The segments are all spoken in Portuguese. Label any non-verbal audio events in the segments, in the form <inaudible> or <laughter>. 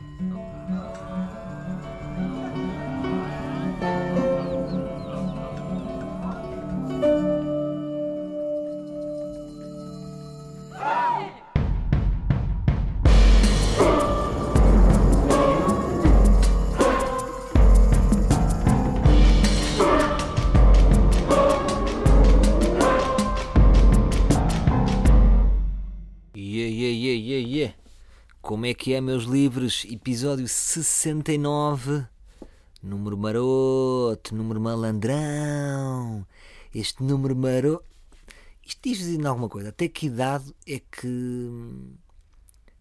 Oh. Que é, meus livros? Episódio 69. Número maroto, número malandrão. Este número maroto. Isto diz ainda alguma coisa. Até que idade é que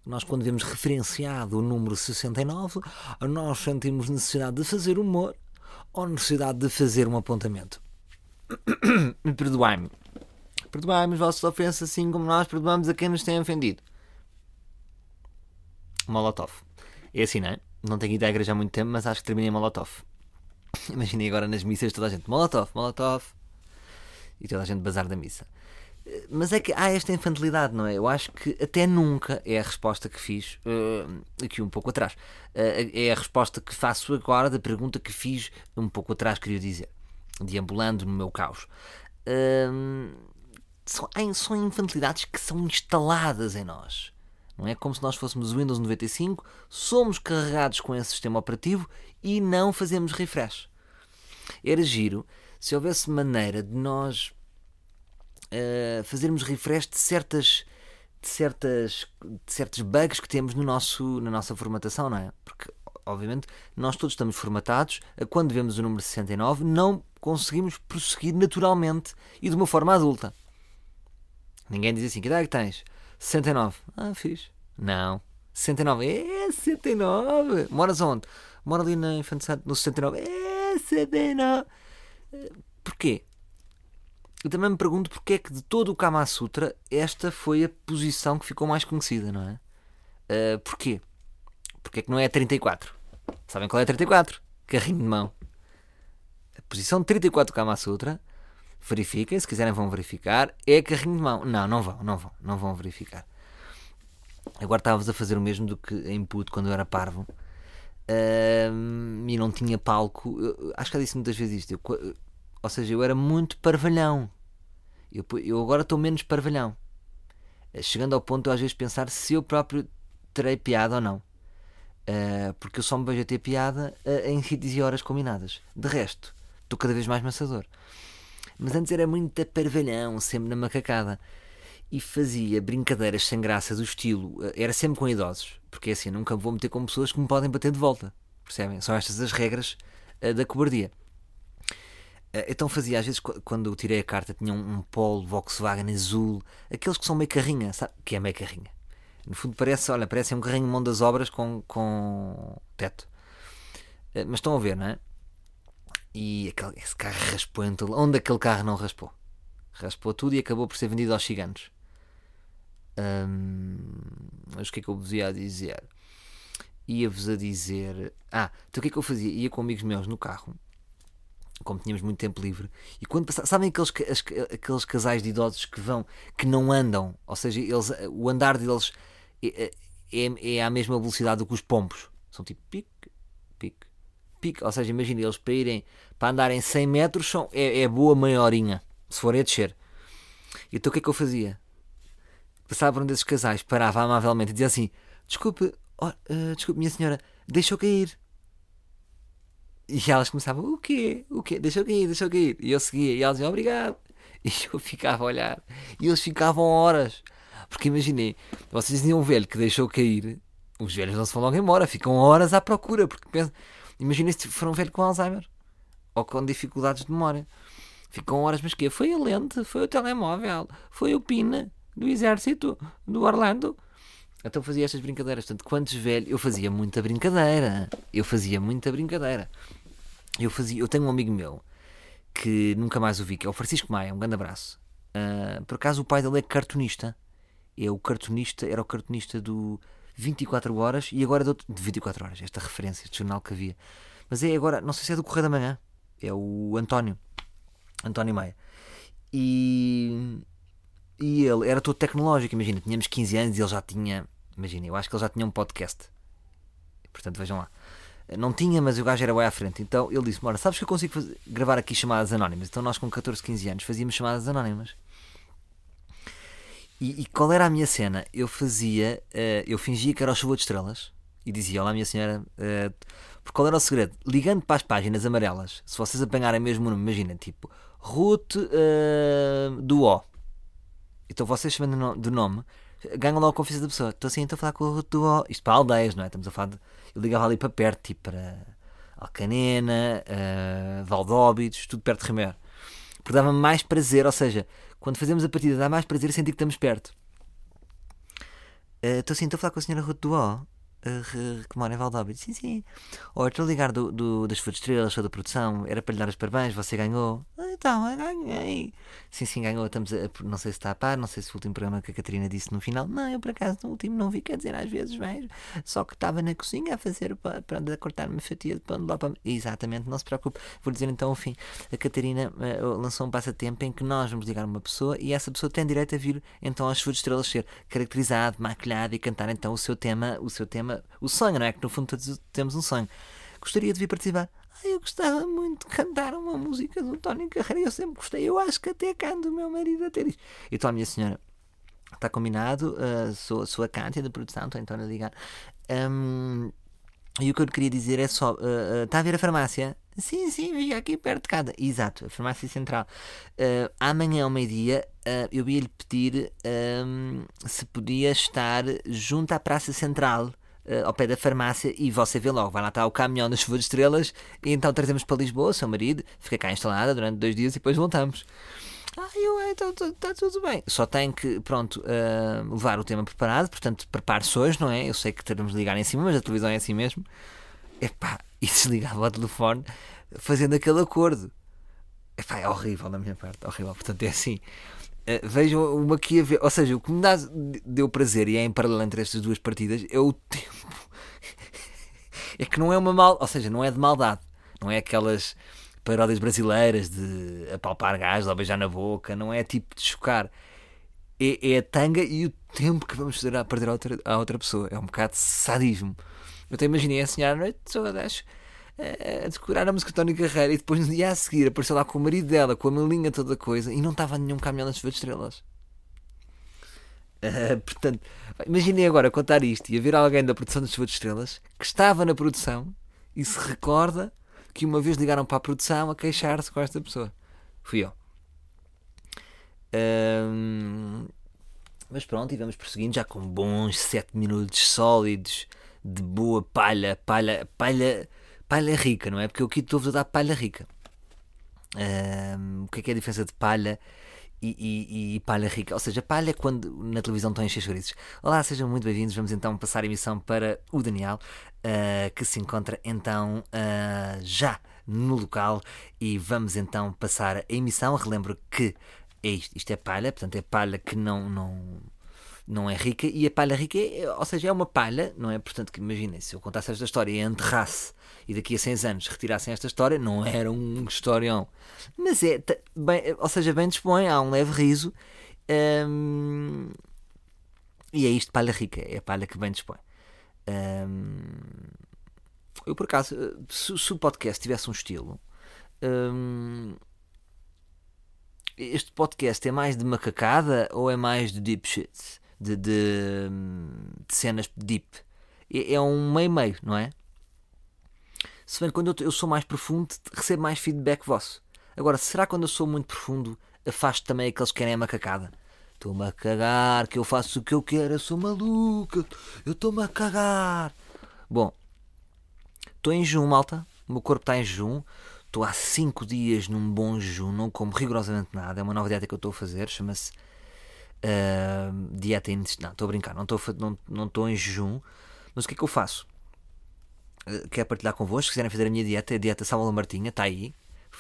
nós, quando vemos referenciado o número 69, nós sentimos necessidade de fazer humor ou necessidade de fazer um apontamento? <coughs> Perdoai-me. Perdoai-me as vossas ofensas, assim como nós perdoamos a quem nos tem ofendido. Molotov. É assim, não é? Não tenho ido à igreja há muito tempo, mas acho que terminei Molotov. <laughs> Imaginei agora nas missas toda a gente Molotov, Molotov. E toda a gente bazar da missa. Mas é que há esta infantilidade, não é? Eu acho que até nunca é a resposta que fiz uh, aqui um pouco atrás. Uh, é a resposta que faço agora da pergunta que fiz um pouco atrás, queria dizer. Deambulando no meu caos. Uh, são, são infantilidades que são instaladas em nós. Não é como se nós fôssemos Windows 95, somos carregados com esse sistema operativo e não fazemos refresh. Era giro se houvesse maneira de nós uh, fazermos refresh de certas de certas de certos bugs que temos no nosso na nossa formatação, não é? Porque obviamente nós todos estamos formatados, quando vemos o número 69 não conseguimos prosseguir naturalmente e de uma forma adulta. Ninguém diz assim, que idade é que tens? 69. Ah, fiz. Não. 69. É 69. Moras onde? Moro ali na Infante Santo, no 69. É 69. Porquê? Eu também me pergunto porque é que de todo o Kama Sutra esta foi a posição que ficou mais conhecida, não é? Uh, porquê? Porque é que não é a 34? Sabem qual é a 34? Carrinho de mão. A posição 34 do Kama Sutra verifiquem, se quiserem vão verificar, é carrinho de mão. Não, não vão, não vão, não vão verificar. Agora estávamos a fazer o mesmo do que em puto quando eu era parvo uh, e não tinha palco. Eu, acho que já disse muitas vezes isto. Eu, ou seja, eu era muito parvalhão. Eu, eu agora estou menos parvalhão. Chegando ao ponto de às vezes pensar se eu próprio terei piada ou não. Uh, porque eu só me vejo a ter piada uh, em sítios e horas combinadas. De resto, estou cada vez mais maçador. Mas antes era muito parvalhão, sempre na macacada. E fazia brincadeiras sem graça do estilo. Eh, era sempre com idosos, porque é assim, nunca vou meter com pessoas que me podem bater de volta. Percebem? São estas as regras uh, da cobardia. Uh, então fazia, às vezes, quando eu tirei a carta, tinha um, um Polo Volkswagen azul, aqueles que são meio carrinha, sabe? Que é meio carrinha. No fundo, parece, olha, parece um carrinho mão das obras com, com teto. Uh, mas estão a ver, não é? E aquele, esse carro raspou em todo... Onde aquele carro não raspou? Raspou tudo e acabou por ser vendido aos gigantes. Hum, mas o que é que eu vos ia dizer? Ia-vos a dizer. Ah, então o que é que eu fazia? Ia com amigos meus no carro, como tínhamos muito tempo livre, e quando passava, sabem aqueles, aqueles casais de idosos que vão, que não andam, ou seja, eles, o andar deles é, é, é à mesma velocidade do que os pompos, são tipo pique, pique, ou seja, imagina eles para irem para andarem 100 metros são, é, é boa meia horinha, se forem a descer. Então o que é que eu fazia? Passava por um desses casais, parava amavelmente e dizia assim: Desculpe, oh, uh, desculpe, minha senhora, deixou cair. E elas começavam: O quê? O quê? Deixou cair, deixou cair. E eu seguia, e elas diziam: Obrigado. <laughs> E eu ficava a olhar. E eles ficavam horas. Porque imaginei, vocês diziam um velho que deixou cair, os velhos não se vão logo embora, ficam horas à procura. Porque pensam, imaginem se for um velho com Alzheimer ou com dificuldades de memória. Ficam horas, mas quê? Foi a lente, foi o telemóvel, foi o PIN do exército do Orlando. Então fazia estas brincadeiras. Portanto, quantos velhos. Eu fazia muita brincadeira. Eu fazia muita brincadeira. Eu, fazia... eu tenho um amigo meu que nunca mais o vi, que é o Francisco Maia. Um grande abraço. Uh, por acaso, o pai dele é cartunista. É o cartunista, era o cartunista do 24 Horas e agora é do, de 24 Horas. Esta referência, este jornal que havia. Mas é agora, não sei se é do Correio da Manhã é o António, António Maia. E, e ele era todo tecnológico, imagina, tínhamos 15 anos e ele já tinha, imagina, eu acho que ele já tinha um podcast. Portanto, vejam lá. Não tinha, mas o gajo era bem à frente. Então ele disse: Ora, sabes que eu consigo fazer, gravar aqui chamadas anónimas? Então nós com 14, 15 anos fazíamos chamadas anónimas. E, e qual era a minha cena? Eu fazia, uh, eu fingia que era o chuva de estrelas e dizia: Olá, minha senhora. Uh, porque qual era o segredo? Ligando para as páginas amarelas, se vocês apanharem mesmo o nome, imagina, tipo Ruth uh, do O. Então vocês chamando do nome, ganham logo a confiança da pessoa. Estou assim, estou a falar com o Ruth do O. Isto para aldeias, não é? Estamos a falar de. Eu ligava ali para perto, tipo para Alcanena, uh, Valdóbidos, tudo perto de Rimer. Porque dava mais prazer, ou seja, quando fazemos a partida dá mais prazer sentir que estamos perto. Estou uh, assim, estou a falar com a senhora Ruth do O que mora em. Sim, sim. Ou estou a ligar do, do, das Food Estrelas, sou da produção, era para lhe dar os parabéns, você ganhou. Ah, então, eu ganhei. Sim, sim, ganhou. Estamos a, não sei se está a par, não sei se o último programa que a Catarina disse no final. Não, eu por acaso no último não vi, quer dizer, às vezes vejo. Só que estava na cozinha a fazer, para, para cortar uma fatia de pão de lá para. Exatamente, não se preocupe. Vou dizer então o fim. A Catarina uh, lançou um passatempo em que nós vamos ligar uma pessoa e essa pessoa tem direito a vir então às Food Estrelas ser caracterizado, maquilhado e cantar então o seu tema, o seu tema, o sonho, não é? Que no fundo todos temos um sonho. Gostaria de vir participar. Ah, eu gostava muito de cantar uma música do Tony Carreira. Eu sempre gostei. Eu acho que até canto o meu marido a ter isto. Então, minha senhora, está combinado. Uh, sou, sou a Cátia da produção, estou então a ligar. Um, e o que eu queria dizer é só: uh, está a ver a farmácia? Sim, sim, vi aqui perto de casa. Exato, a farmácia central. Uh, amanhã ao meio-dia eu ia lhe pedir um, se podia estar junto à Praça Central ao pé da farmácia e você vê logo, vai lá estar o caminhão das chuva de estrelas e então trazemos para Lisboa, seu marido, fica cá instalada durante dois dias e depois voltamos. Ah, eu, então está tudo bem. Só tem que, pronto, uh, levar o tema preparado, portanto, prepare-se hoje, não é? Eu sei que teremos de ligar em cima, mas a televisão é assim mesmo. Epá, <laughs> e desligava o telefone fazendo aquele acordo. Epá, é horrível da minha parte, horrível. Portanto, é assim. Uh, vejam uma aqui a ver. Ou seja, o que me dá, deu prazer e é em paralelo entre estas duas partidas é o <laughs> tempo. é que não é uma mal. Ou seja, não é de maldade. Não é aquelas paródias brasileiras de apalpar gás ou beijar na boca. Não é tipo de chocar. É, é a tanga e o tempo que vamos fazer a perder a outra, a outra pessoa. É um bocado de sadismo. Eu até imaginei a senhora à noite, só acho a decorar a música de Tony Carreira e depois no dia a seguir apareceu lá com o marido dela, com a melinha toda coisa e não estava nenhum caminhão chuva de estrelas. Uh, portanto, imaginei agora contar isto e haver alguém da produção das de estrelas que estava na produção e se recorda que uma vez ligaram para a produção a queixar-se com esta pessoa. Fui eu. Mas pronto, e vamos prosseguindo já com bons 7 minutos sólidos de boa palha, palha, palha palha rica, não é? Porque eu aqui estou-vos a dar palha rica. Um, o que é, que é a diferença de palha e, e, e, palha rica? Ou seja, palha é quando na televisão estão a encher chouriços. Olá, sejam muito bem-vindos. Vamos então passar a emissão para o Daniel, uh, que se encontra então uh, já no local e vamos então passar a emissão. Relembro que é isto, isto é palha, portanto é palha que não, não não é rica e a palha rica, é, ou seja, é uma palha, não é? Portanto, que imaginem, se eu contasse esta história e enterrasse e daqui a 100 anos retirassem esta história, não era um historião. Mas é, bem, ou seja, bem dispõe, há um leve riso. Hum, e é isto, palha rica, é a palha que bem dispõe. Hum, eu, por acaso, se, se, o podcast tivesse um estilo, hum, este podcast é mais de macacada ou é mais de deep shit? De, de, de cenas deep. É, é um meio-meio, não é? Se bem quando eu, eu sou mais profundo, recebo mais feedback vosso. Agora, será quando eu sou muito profundo, afasto também aqueles que querem a macacada? Estou-me a cagar, que eu faço o que eu quero, eu sou maluca, eu estou-me a cagar. Bom, estou em jejum, malta. O meu corpo está em jejum. Estou há 5 dias num bom jejum, não como rigorosamente nada. É uma nova dieta que eu estou a fazer, chama-se Uh, dieta. Não, estou a brincar, não estou, não, não em jejum. Mas o que é que eu faço? Uh, quero partilhar convosco. Se quiserem fazer a minha dieta, a dieta Sábado Martinha, está aí.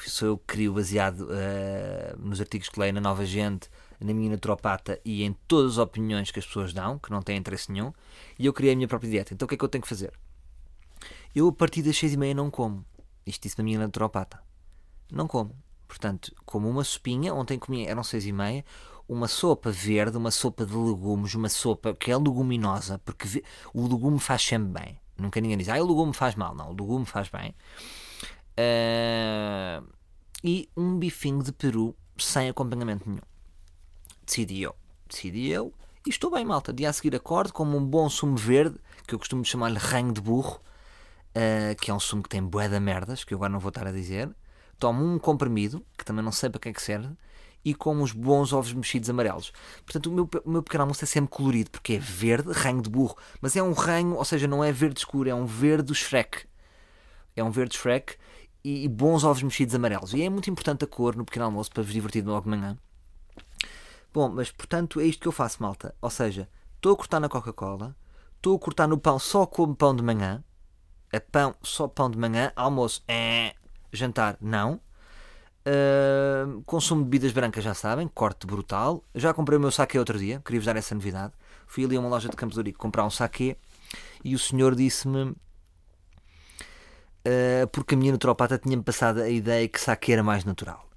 Sou eu que crio baseado uh, nos artigos que leio na Nova Gente, na minha naturopata e em todas as opiniões que as pessoas dão, que não têm interesse nenhum. E eu criei a minha própria dieta. Então o que é que eu tenho que fazer? Eu a partir das seis e meia não como. Isto disse a minha naturopata. Não como. Portanto, como uma sopinha, ontem comi, eram seis e meia, uma sopa verde, uma sopa de legumes, uma sopa que é leguminosa, porque o legume faz sempre bem. Nunca ninguém diz, ah, o legume faz mal. Não, o legume faz bem. Uh, e um bifinho de peru sem acompanhamento nenhum. Decidi eu. Decidi eu. E estou bem, malta. Dia a seguir acordo como um bom sumo verde, que eu costumo chamar-lhe ranho de burro, uh, que é um sumo que tem bué de merdas, que eu agora não vou estar a dizer. Tomo um comprimido, que também não sei para que é que serve, e como uns bons ovos mexidos amarelos. Portanto, o meu, o meu pequeno almoço é sempre colorido, porque é verde, ranho de burro, mas é um ranho, ou seja, não é verde escuro, é um verde Shrek. É um verde Shrek e, e bons ovos mexidos amarelos. E é muito importante a cor no pequeno almoço para vos divertir logo de manhã. Bom, mas portanto é isto que eu faço, malta. Ou seja, estou a cortar na Coca-Cola, estou a cortar no pão, só como pão de manhã, a pão, só pão de manhã, almoço, é, jantar, não. Consumo de bebidas brancas, já sabem, corte brutal. Já comprei o meu saque outro dia, queria-vos dar essa novidade. Fui ali a uma loja de Campos de comprar um saque e o senhor disse-me, uh, porque a minha naturopata tinha-me passado a ideia que saque era mais natural.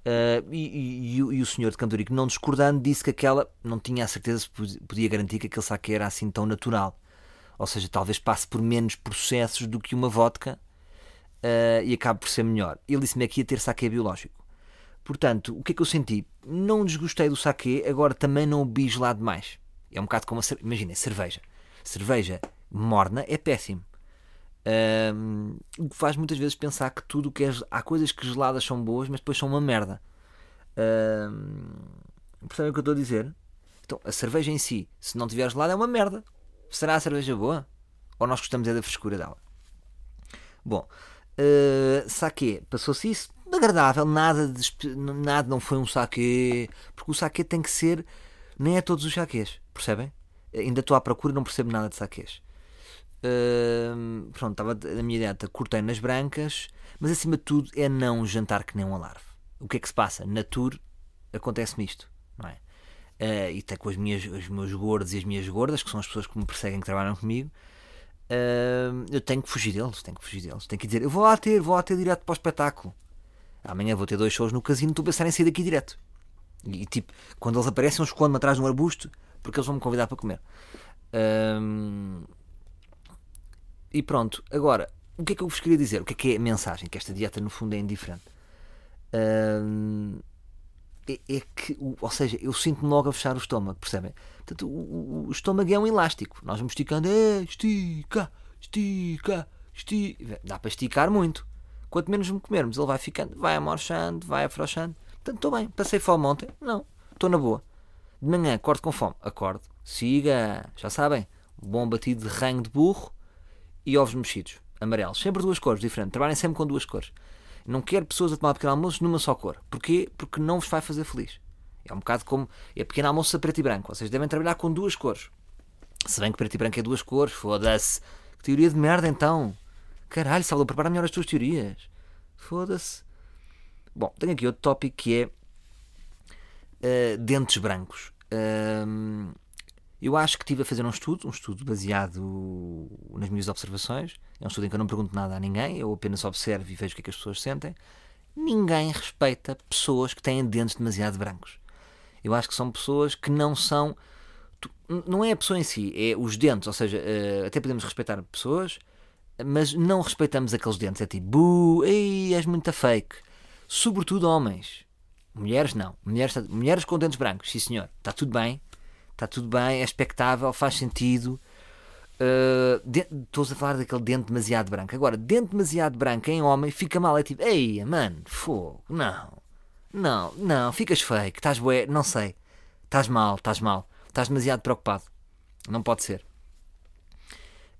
Uh, e, e, e, o senhor de Canturico, não discordando, disse que aquela não tinha a certeza se podia garantir que aquele saque era assim tão natural. Ou seja, talvez passe por menos processos do que uma vodka uh, e acabe por ser melhor. Ele disse-me que ia ter saque biológico. Portanto, o que é que eu senti? Não desgostei do saque, agora também não o bis lá demais. É um bocado como a cerveja. Imagina, cerveja. Cerveja morna é péssimo. Um, o que faz muitas vezes pensar que tudo que é. Há coisas que geladas são boas, mas depois são uma merda. Um, percebem o que eu estou a dizer? Então, a cerveja em si, se não tiver gelada, é uma merda. Será a cerveja boa? Ou nós gostamos é da frescura dela? Bom, Uh, saque, passou-se isso agradável, nada, de, nada não foi um saque, porque o saque tem que ser, nem é todos os saques, percebem? Ainda estou à procura e não percebo nada de saques. Uh, pronto, estava na minha dieta, cortei nas brancas, mas acima de tudo é não jantar que nem um alarve. O que é que se passa? Na tour acontece-me isto, não é? Uh, e até com as minhas, os meus gordos e as minhas gordas, que são as pessoas que me perseguem, que trabalham comigo, Uh, eu tenho que fugir deles, tenho que fugir deles. Tenho que dizer, eu vou lá ter, vou lá ter direto para o espetáculo. Amanhã vou ter dois shows no casino, estou a pensar em sair daqui direto. E, tipo, quando eles aparecem, eu escondo-me atrás de um arbusto porque eles vão me convidar para comer. Uh, e pronto, agora, o que é que eu vos queria dizer? O que é que é a mensagem? Que esta dieta, no fundo, é indiferente. Uh, é, é, que, ou seja, eu sinto-me logo a fechar o estômago, percebem? Portanto, o, o, estômago é um elástico. Nós vamos esticando, é, estica, estica, estica. Dá para esticar muito. Quanto menos me comermos, ele vai ficando, vai amorchando, vai afrouxando. Portanto, estou bem. Passei fome ontem? Não. Estou na boa. De manhã, acordo com fome? Acordo. Siga. Já sabem. Bom batido de ranho de burro e ovos mexidos. Amarelos. Sempre duas cores diferentes. Trabalhem sempre com duas cores. Não quero pessoas a tomar pequeno almoço numa só cor. Porquê? Porque não vos vai fazer feliz. É um bocado como. É pequeno almoço a preto e branco. Vocês devem trabalhar com duas cores. Se bem que preto e branco é duas cores, foda-se. Que teoria de merda então. Caralho, Salvador, prepara melhor as tuas teorias. Foda-se. Bom, tenho aqui outro tópico que é. Uh, dentes brancos. Uh, eu acho que estive a fazer um estudo, um estudo baseado nas minhas observações. É um estudo em que eu não pergunto nada a ninguém, eu apenas observo e vejo o que é que as pessoas sentem. Ninguém respeita pessoas que têm dentes demasiado brancos. Eu acho que são pessoas que não são. Não é a pessoa em si, é os dentes. Ou seja, eh, até podemos respeitar pessoas, mas não respeitamos aqueles dentes. É tipo, ei, és muito fake. Sobretudo homens. Mulheres não. Mulheres, mulheres com dentes brancos, sim senhor. Está tudo bem. Está tudo bem, é expectável, faz sentido. Uh, estou a falar daquele dente demasiado branco. Agora, dente demasiado branco em homem fica mal. É tipo, ei, mano, fogo, não. Não, não, ficas fake, estás bué, não sei. Estás mal, estás mal. Estás demasiado preocupado. Não pode ser.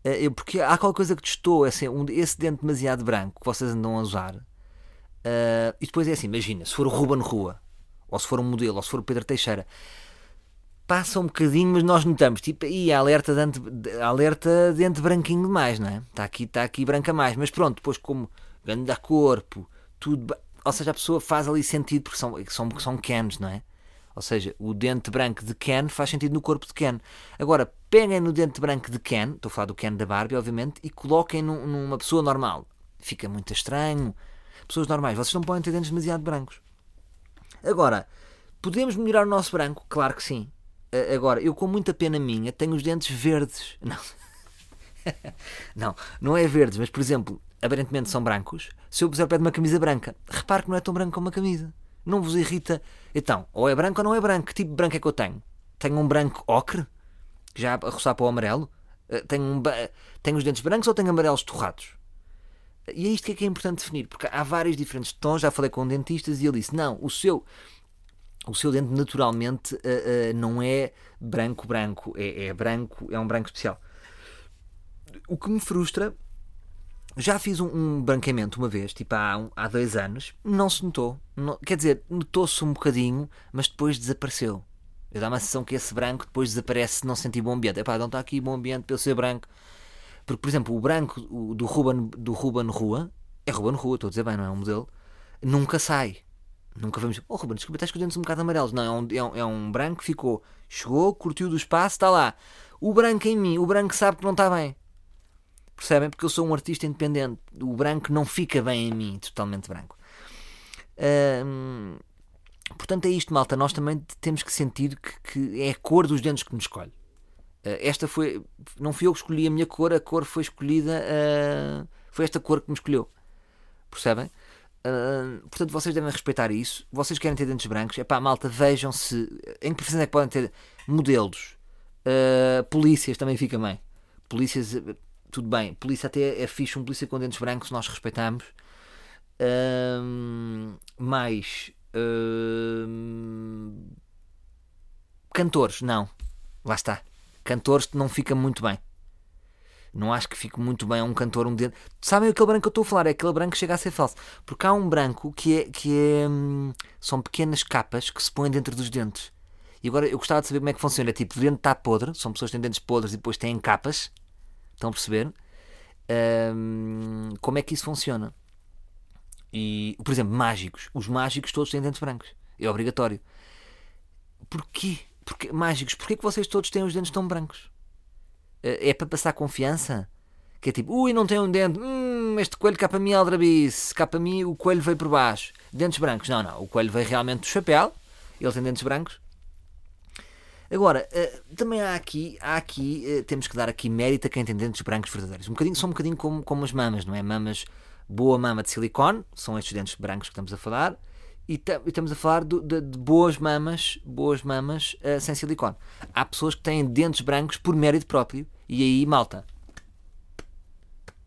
Uh, eu, porque há qualquer coisa que testou assim, um, esse dente demasiado branco que vocês andam a usar. Uh, e depois é assim, imagina, se for o Ruben Rua, ou se for um modelo, ou se for o Pedro Teixeira, passa um bocadinho, mas nós notamos, tipo, e alerta dente, alerta dente branquinho demais, não é? Está aqui, está aqui branca mais, mas pronto, depois como grande corpo, tudo, ou seja, a pessoa faz ali sentido porque são, são, são Kens, não é? Ou seja, o dente branco de Ken faz sentido no corpo de Ken. Agora, peguem no dente branco de Ken, estou a falar do Ken da Barbie, obviamente, e coloquem num, numa pessoa normal. Fica muito estranho. Pessoas normais, vocês não podem ter dentes demasiado brancos. Agora, podemos melhorar o nosso branco? Claro que sim. Agora, eu com muita pena minha tenho os dentes verdes. <laughs> Não. não, não é verdes, mas por exemplo, aparentemente são brancos. Se eu puser o pé de uma camisa branca, repare que não é tão branco como uma camisa. Não vos irrita. Então, ou é branco ou não é branco. Que tipo de branco é que eu tenho? Tenho um branco ocre, já a roçar para o amarelo? Eh, tenho, um, tenho os dentes brancos ou tenho amarelos torrados? E é isto que é que é importante definir, porque há vários diferentes tons. Já falei com dentistas e ele disse: não, o seu, o seu dente naturalmente uh, uh, não é branco-branco, é, é, branco, é um branco especial. O que me frustra, já fiz um, um branqueamento uma vez, tipo há, um, há dois anos, não se notou. Não, quer dizer, notou-se um bocadinho, mas depois desapareceu. Eu dá uma sensação que esse branco depois desaparece se não sentir bom ambiente. Epá, não está aqui bom ambiente para eu ser branco. Porque, por exemplo, o branco do Ruben, do Ruben Rua, é Ruben Rua, estou a dizer bem, não é um modelo, nunca sai. Nunca vamos. Oh, Ruben, desculpa, estás com os dentes um bocado amarelos. Não, é um, é um, é um branco que ficou, chegou, curtiu do espaço, está lá. O branco em mim, o branco sabe que não está bem. Percebem? Porque eu sou um artista independente. O branco não fica bem em mim, totalmente branco. Hum, portanto, é isto, malta. Nós também temos que sentir que, que é a cor dos dentes que nos escolhe. Uh, esta foi. Não fui eu que escolhi a minha cor, a cor foi escolhida. Uh, foi esta cor que me escolheu. Percebem? Uh, portanto, vocês devem respeitar isso. Vocês querem ter dentes brancos? É pá, malta, vejam se. Em que profissões é que podem ter modelos? polícias também fica bem. Polícias, tudo bem. Polícia até é fixe, um polícia com dentes brancos, nós respeitamos. mais. cantores, não. Lá está cantores não fica muito bem. Não acho que fique muito bem a um cantor um dedo. Sabem aquele branco que eu estou a falar? É aquele branco que chega a ser falso. Porque há um branco que é. Que é hum, são pequenas capas que se põem dentro dos dentes. E agora eu gostava de saber como é que funciona. É tipo, o dente está podre, são pessoas que têm dentes podres e depois têm capas. Estão a perceber? Hum, como é que isso funciona? E, por exemplo, mágicos. Os mágicos todos têm dentes brancos. É obrigatório. Porquê? Porque, mágicos, porquê que vocês todos têm os dentes tão brancos? Eh, é para passar confiança? Que é tipo, ui, não tem um dente, hum, este coelho cá para mim é aldrabice, cá para mim o coelho veio por baixo. Dentes brancos, não, não, o coelho veio realmente do chapéu, ele tem dentes brancos. Agora, uh, também há aqui, há aqui uh, temos que dar aqui mérito a quem tem dentes brancos verdadeiros. Um bocadinho, são um bocadinho como, como as mamas, não é? Mamas, boa mama de silicone, são estes dentes brancos que estamos a falar e, estamos a falar de, de, de, boas mamas, boas mamas uh, sem silicone. Há pessoas que têm dentes brancos por mérito próprio e aí, malta,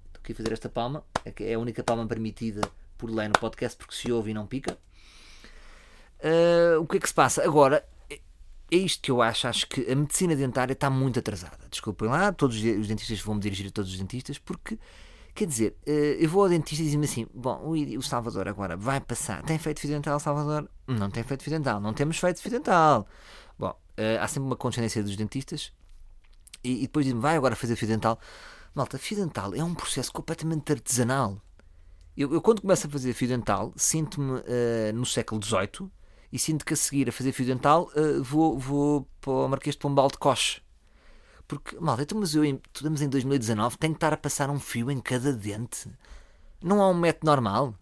estou aqui a fazer esta palma, é, é a única palma permitida por lei no podcast porque se ouve e não pica. Uh, o que é que se passa? Agora, é isto que eu acho. Acho que a medicina dentária está muito atrasada. Desculpem lá, todos os dentistas vão me dirigir a todos os dentistas porque Quer dizer, eh, eu vou ao dentista e diz-me assim: bom, o Salvador agora vai passar. Tem feito fio dental, Salvador? Não tem feito fio dental. Não temos feito fio dental. Bom, eh, há sempre uma condescendência dos dentistas e, depois diz-me: vai agora fazer fio dental. Malta, fio dental é um processo completamente artesanal. Eu, eu quando começo a fazer fio dental, sinto-me uh, no século XVIII e sinto que a seguir a fazer fio dental uh, vou, vou para o Marquês de Pombal de Coche porque, malta, então, mas eu, estamos em 2019, tenho que estar a passar um fio em cada dente. Não há um método normal?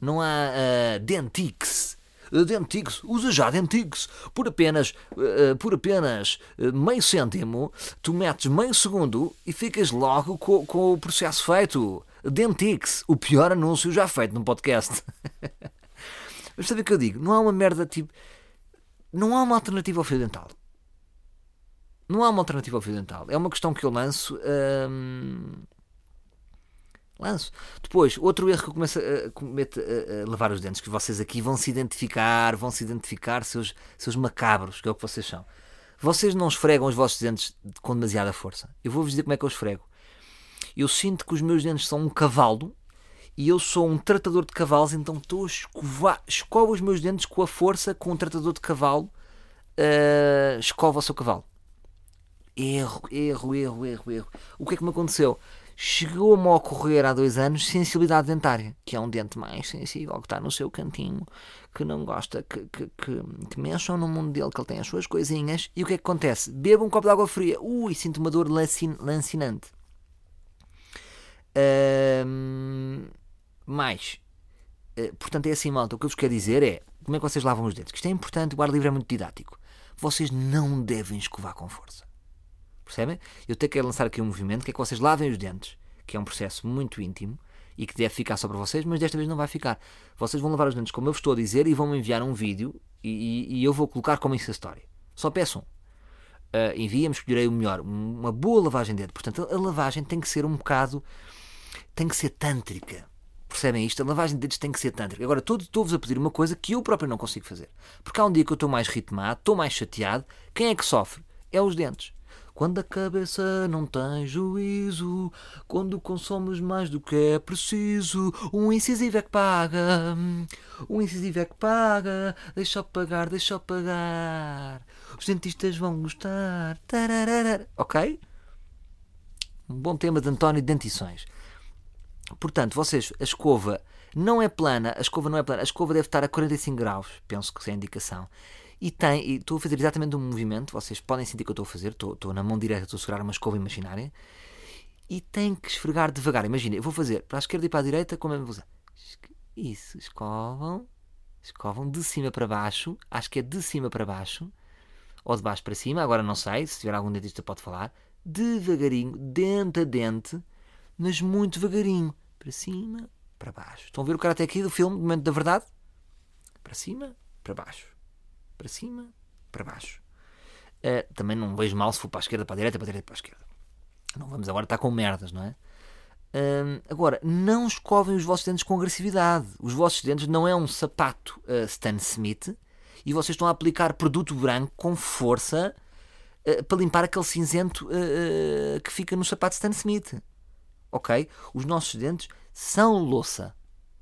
Não há uh, Dentix? Dentix, usa já Dentix. Por apenas, uh, por apenas uh, meio cêntimo, tu metes meio segundo e ficas logo com, com o processo feito. Dentix, o pior anúncio já feito num podcast. <laughs> Mas sabe o que eu digo? Não há uma merda tipo. Não há uma alternativa ao fio dental. Não há uma alternativa ao fio dental. É uma questão que eu lanço. Hum, lanço. Depois, outro erro que eu começo a, cometo a, a, levar os dentes, que vocês aqui vão se identificar, vão se identificar, seus, seus macabros, que é o que vocês são. Vocês não esfregam os vossos dentes com demasiada força. Eu vou-vos dizer como é que eu esfrego. Eu sinto que os meus dentes são um cavalo e eu sou um tratador de cavalos, então estou a escovar, escovo os meus dentes com a força com um tratador de cavalo uh, escova o seu cavalo. Erro, erro, erro, erro, erro. O que é que me aconteceu? Chegou-me a ocorrer há dois anos sensibilidade dentária, que é um dente mais sensível, que está no seu cantinho, que não gosta que, que, que, que mexam no mundo dele, que ele tem as suas coisinhas. E o que é que acontece? Bebo um copo de água fria. Ui, sinto uma dor lancinante. Um, mais. Uh, portanto, é assim, malta. O que eu vos quero dizer é como é que vocês lavam os dentes. Que isto é importante, o ar livre é muito didático. Vocês não devem escovar com força Percebem? Eu até quero lançar aqui um movimento que é que vocês lavem os dentes, que é um processo muito íntimo e que deve ficar só para vocês, mas desta vez não vai ficar. Vocês vão lavar os dentes como eu vos estou a dizer e vão me enviar um vídeo e, e, e eu vou colocar como Insta Story. Só peçam. Uh, enviem-me, escolherei o melhor. Uma boa lavagem de dedo. Portanto, a lavagem tem que ser um bocado. tem que ser tântrica. Percebem isto? A lavagem de dedos tem que ser tântrica. Agora, estou-vos a pedir uma coisa que eu próprio não consigo fazer. Porque há um dia que eu estou mais ritmado, estou mais chateado. Quem é que sofre? É os dentes. Quando a cabeça não tem juízo, quando consomes mais do que é preciso, um incisivo é que paga, um incisivo é que paga, deixa-o pagar, deixa-o pagar. Os dentistas vão gostar. Tararara. Ok? Um bom tema de António de Dentições. Portanto, vocês, a escova não é plana, a escova não é plana, a escova deve estar a 45 graus, penso que é a indicação. E tem, e estou a fazer exatamente um movimento, vocês podem sentir que eu estou a fazer, estou, estou na mão direita, estou a segurar uma escova imaginária, e tem que esfregar devagar. Imagina, eu vou fazer para a esquerda e para a direita, como é que vou fazer? Isso, escovam, escovam de cima para baixo, acho que é de cima para baixo, ou de baixo para cima, agora não sei, se tiver algum dentista pode falar, devagarinho, dente a dente, mas muito devagarinho, para cima, para baixo. Estão a ver o cara até aqui do filme, Momento da Verdade? Para cima, para baixo para cima, para baixo. Uh, também não vejo mal se for para a esquerda, para a direita, para a direita, para a esquerda. Não vamos agora estar com merdas, não é? Uh, agora, não escovem os vossos dentes com agressividade. Os vossos dentes não é um sapato uh, Stan Smith e vocês estão a aplicar produto branco com força uh, para limpar aquele cinzento que fica no sapato Stan Smith. Ok? Os nossos dentes são louça.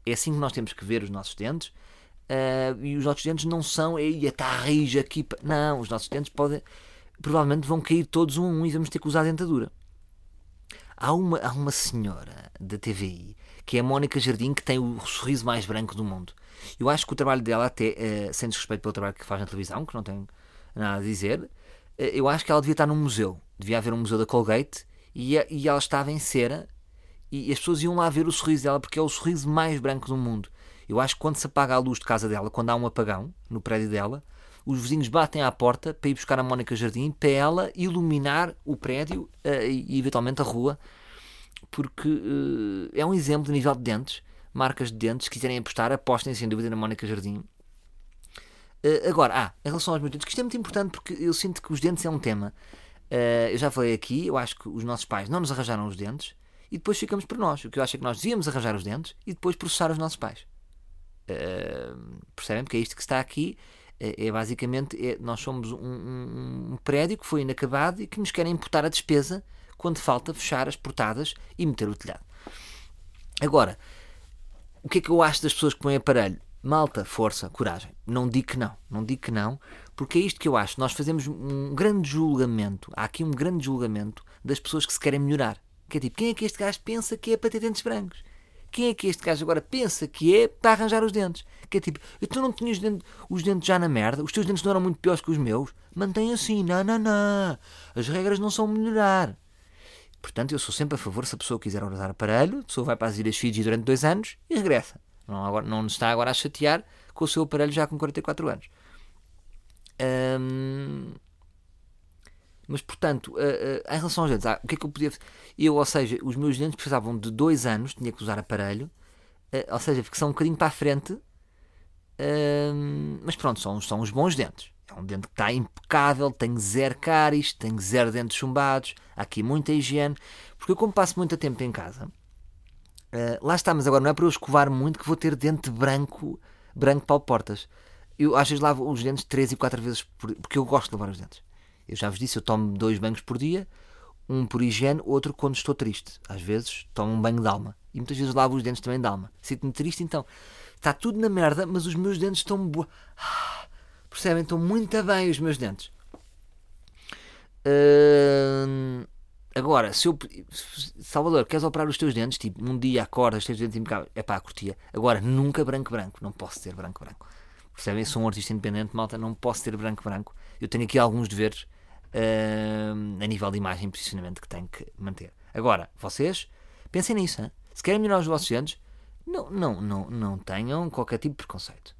É assim que nós temos que ver os nossos dentes Uh, e os nossos dentes não são, e está a rija aqui. Não, os nossos dentes podem, provavelmente vão cair todos um a um e vamos ter que usar dentadura. Há uma, há uma senhora da TVI que é a Mónica Jardim que tem o sorriso mais branco do mundo. Eu acho que o trabalho dela, até uh, sem desrespeito pelo trabalho que faz na televisão, que não tenho nada a dizer, uh, eu acho que ela devia estar num museu. Devia haver um museu da Colgate e, e ela estava em cera e as pessoas iam lá ver o sorriso dela porque é o sorriso mais branco do mundo. Eu acho que quando se apaga a luz de casa dela, quando há um apagão no prédio dela, os vizinhos batem à porta para ir buscar a Mónica Jardim para ela iluminar o prédio uh, e, eventualmente a rua, porque uh, é um exemplo de nível de dentes. Marcas de dentes, se quiserem apostar, apostem sem dúvida na Mónica Jardim. Uh, agora, ah, em relação aos meus dentes, que isto é muito importante porque eu sinto que os dentes é um tema. eu já falei aqui, eu acho que os nossos pais não nos arranjaram os dentes e depois ficamos por nós. O que eu acho é que nós devíamos arranjar os dentes e depois processar os nossos pais. Percebem? Porque é isto que está aqui. É, é basicamente, é, nós somos um, um, um, prédio que foi inacabado e que nos querem imputar a despesa quando falta fechar as portadas e meter o telhado. Agora, o que é que eu acho das pessoas que põem aparelho? Malta, força, coragem. Não digo que não, não digo que não, porque é isto que eu acho. Nós fazemos um grande julgamento, há aqui um grande julgamento das pessoas que se querem melhorar. Que é tipo, quem é que este gajo pensa que é para ter dentes brancos? Quem é que este gajo agora pensa que é para arranjar os dentes? Que é tipo, tu não tinhas os dentes, os dentes já na merda, os teus dentes não eram muito piores que os meus, mantém assim, não, não, não. As regras não são melhorar. Portanto, eu sou sempre a favor, se a pessoa quiser usar aparelho, a pessoa vai para as Ilhas Fiji durante dois anos e regressa. Não, agora, não está agora a chatear com o seu aparelho já com 44 anos. Hum, mas, portanto, uh, uh, em relação aos dentes, ah, o que é que eu podia Eu, ou seja, os meus dentes precisavam de dois anos, tinha que usar aparelho, uh, ou seja, porque são um bocadinho para a frente, mas pronto, são, são os bons dentes. É um dente que está impecável, tem zero cáries, tem zero dentes chumbados, há aqui muita higiene, porque eu, como passo muito tempo em casa, lá está, mas agora não é para eu escovar muito que vou ter dente branco, branco para portas. Eu às vezes lavo os dentes três e quatro vezes por, porque eu gosto de lavar os dentes. Eu já vos disse, eu tomo dois banhos por dia, um por higiene, outro quando estou triste. Às vezes tomo um banho de alma. E muitas vezes lavo os dentes também de alma. Sinto-me triste, então está tudo na merda, mas os meus dentes estão boa. Ah, percebem? Estão muito bem os meus dentes. Uh, agora, se eu. Salvador, queres operar os teus dentes? Tipo, um dia acordas, tens os dentes impecáveis. É pá, curtia. Agora, nunca branco-branco. Não posso ter branco-branco. Percebem? Eu sou um artista independente, malta. Não posso ter branco-branco. Eu tenho aqui alguns deveres uh, a nível de imagem e posicionamento que tenho que manter. Agora, vocês pensem nisso. Hein? Se querem melhorar os vossos dentes, não, não, não, não tenham qualquer tipo de preconceito.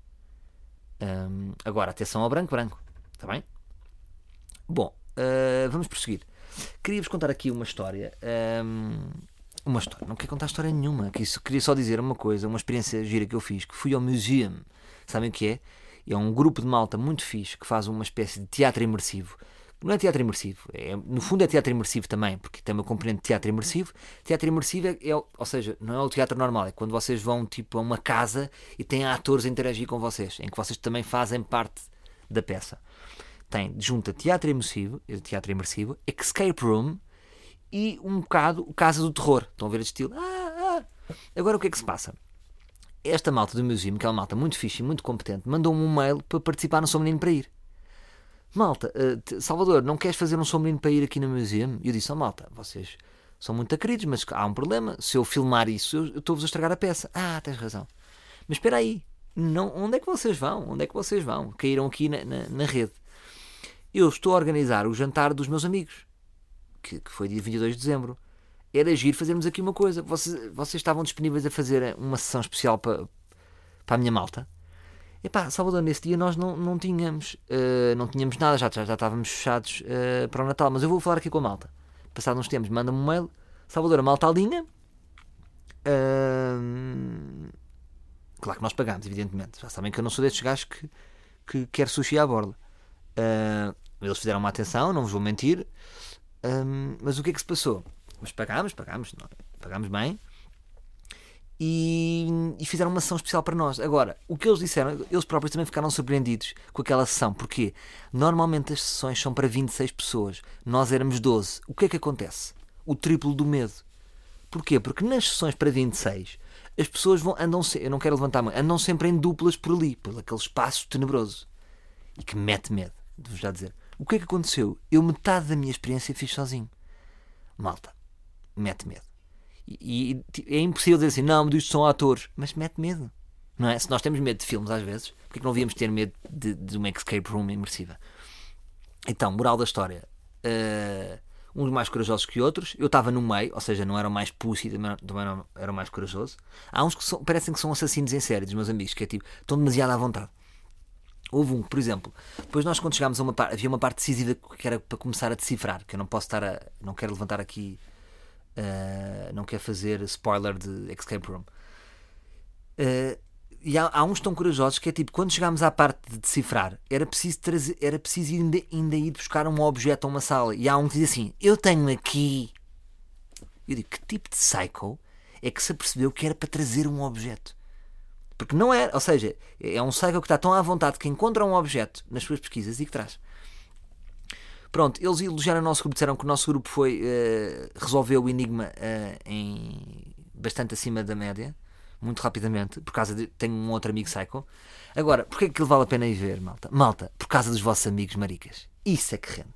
Um, agora, atenção ao branco-branco. Está bem? Bom, uh, vamos prosseguir. Queria-vos contar aqui uma história. hum, uma história, não quero contar história nenhuma. Queria só dizer uma coisa, uma experiência gira que eu fiz, que fui ao museum. Sabem o que é? É um grupo de malta muito fixe que faz uma espécie de teatro imersivo. Não é teatro imersivo, é, no fundo é teatro imersivo também, porque tem uma componente de teatro imersivo. Teatro imersivo é, é o- ou seja, não é o teatro normal, é quando vocês vão tipo a uma casa e têm atores a interagir com vocês, em que vocês também fazem parte da peça. Tem, junta teatro imersivo, teatro imersivo, escape room e um bocado Casa do Terror. Estão a ver este estilo? Ah, ah. Agora o que é que se passa? Esta malta do Museum, que é uma malta muito fixe e muito competente, mandou-me um mail para participar no Sou Menino para ir. Malta, te- Salvador, não queres fazer um Sou Menino para ir aqui no Museum? E eu disse, oh malta, vocês são muito queridos, mas há um problema. Se eu filmar isso, eu estou-vos a estragar a peça. Ah, tens razão. Mas espera aí, não, onde é que vocês vão? Onde é que vocês vão? Caíram aqui na, na, na rede. Eu estou a organizar o jantar dos meus amigos que, que foi dia 22 de dezembro. Era giro fazermos aqui uma coisa. Vocês, vocês estavam disponíveis a fazer uma sessão especial para, para a minha malta? Epá, Salvador, nesse dia nós não, não tínhamos eh, não tínhamos nada, já, já, já estávamos fechados eh, para o Natal, mas eu vou falar aqui com a malta. Passado uns tempos, manda-me um mail. Salvador, a malta alinha. Ahm, claro que nós pagamos, evidentemente. Já sabem que eu não sou destes gajos que, que quer sushi à borda. Eles fizeram uma atenção, não vos vou mentir. Mas o que é que se passou? Mas pagámos, pagámos, não, pagámos bem e, e fizeram uma sessão especial para nós. Agora, o que eles disseram, eles próprios também ficaram surpreendidos com aquela sessão, porque normalmente as sessões são para 26 pessoas, nós éramos 12. O que é que acontece? O triplo do medo. Porquê? Porque nas sessões para 26 as pessoas vão, andam, eu não quero levantar a mão, andam sempre em duplas por ali, por aquele espaço tenebroso e que mete medo, devo já dizer. O que é que aconteceu? Eu metade da minha experiência fiz sozinho. Malta, mete medo. E, e, é impossível dizer assim, não, mas isto são atores, mas mete medo. Não é? Se nós temos medo de filmes às vezes, porque é não devíamos ter medo de, de uma escape room imersiva? Então, moral da história. eh, uns mais corajosos que outros. Eu estava no meio, ou seja, não era o mais pussy, também não era o mais corajoso. Há uns que são- parecem que são assassinos em série, dos meus amigos, que é tipo, estão demasiado à vontade. Houve um, por exemplo, depois nós quando chegámos a uma parte, havia uma parte decisiva que era para começar a decifrar, que eu não posso estar a, não quero levantar aqui, eh, não quero fazer spoiler de Escape Room. Eh, e há, há uns tão corajosos que é tipo, quando chegámos à parte de decifrar, era preciso, trazer, era preciso ainda, ainda ir buscar um objeto a uma sala. E há um que diz assim: Eu tenho aqui. Eu digo: Que tipo de psycho é que se apercebeu que era para trazer um objeto? Porque não é, ou seja, é um psycho que está tão à vontade que encontra um objeto nas suas pesquisas e que traz. Pronto, eles elogiaram o nosso grupo, disseram que o nosso grupo foi, eh, resolveu o enigma eh, em bastante acima da média, muito rapidamente, por causa de. Tenho um outro amigo psycho. Agora, porquê é que vale a pena ir ver, malta? Malta, por causa dos vossos amigos maricas. Isso é que rende.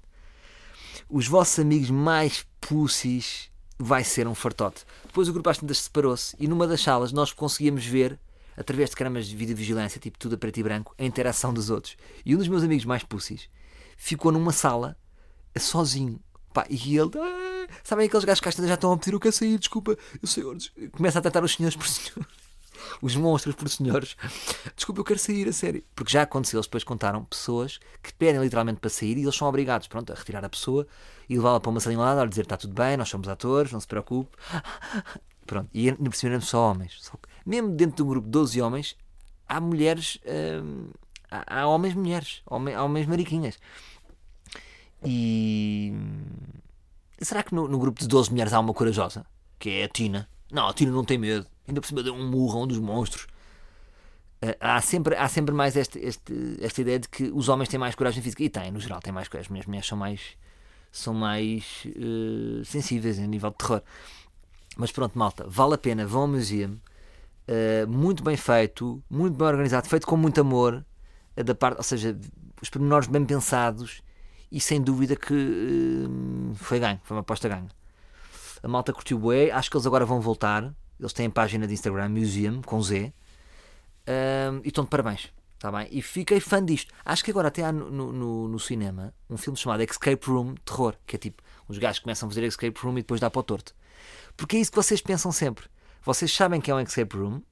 Os vossos amigos mais pussies vai ser um fartote. Depois o grupo às tantas separou-se e numa das salas nós conseguíamos ver, através de câmaras de videovigilância, tipo tudo a preto e branco, a interação dos outros. E um dos meus amigos mais pussies ficou numa sala sozinho. Pá, e ele. "Ah", sabem aqueles gajos que já estão a pedir o que é sair, desculpa, eu senhores. Começa a tratar os senhores por <laughs> senhores. Os monstros por senhores. Desculpa, eu quero sair, a sério. Porque já aconteceu, eles depois contaram pessoas que pedem literalmente para sair e eles são obrigados pronto, a retirar a pessoa e levá-la para uma salinha lá, a dizer está tudo bem, nós somos atores, não se preocupe. <laughs> Pronto, e ainda por cima eram só homens. Só que mesmo dentro de um grupo de 12 homens, há mulheres, hum, há, há homens mulheres, homens, há homens mariquinhas. E será que no, no grupo de 12 mulheres há uma corajosa? Que é a Tina. Não, a Tina não tem medo. Ainda por cima deu um murro a um dos monstros. Ah, há, sempre, há sempre mais este, este- esta ideia de que os homens têm mais coragem física. E têm, no geral, têm mais coragem. As mulheres são mais, são mais eh, sensíveis a nível de terror. Mas pronto, malta, vale a pena. Vão ao museu. Uh, muito bem feito, muito bem organizado, feito com muito amor, uh, da parte, ou seja, os pormenores bem pensados e sem dúvida que uh, foi ganho, foi uma aposta ganha. A malta curtiu bué, acho que eles agora vão voltar. Eles têm página de Instagram, Museum, com Z, um, e estão de parabéns. Tá bem? E fiquei fã disto. Acho que agora até há no- no- no cinema um filme chamado Escape Room Terror, que é tipo, os gajos começam a fazer Escape Room e depois dá para o torto. Porque é isso que vocês pensam sempre. Vocês sabem que é um escape room,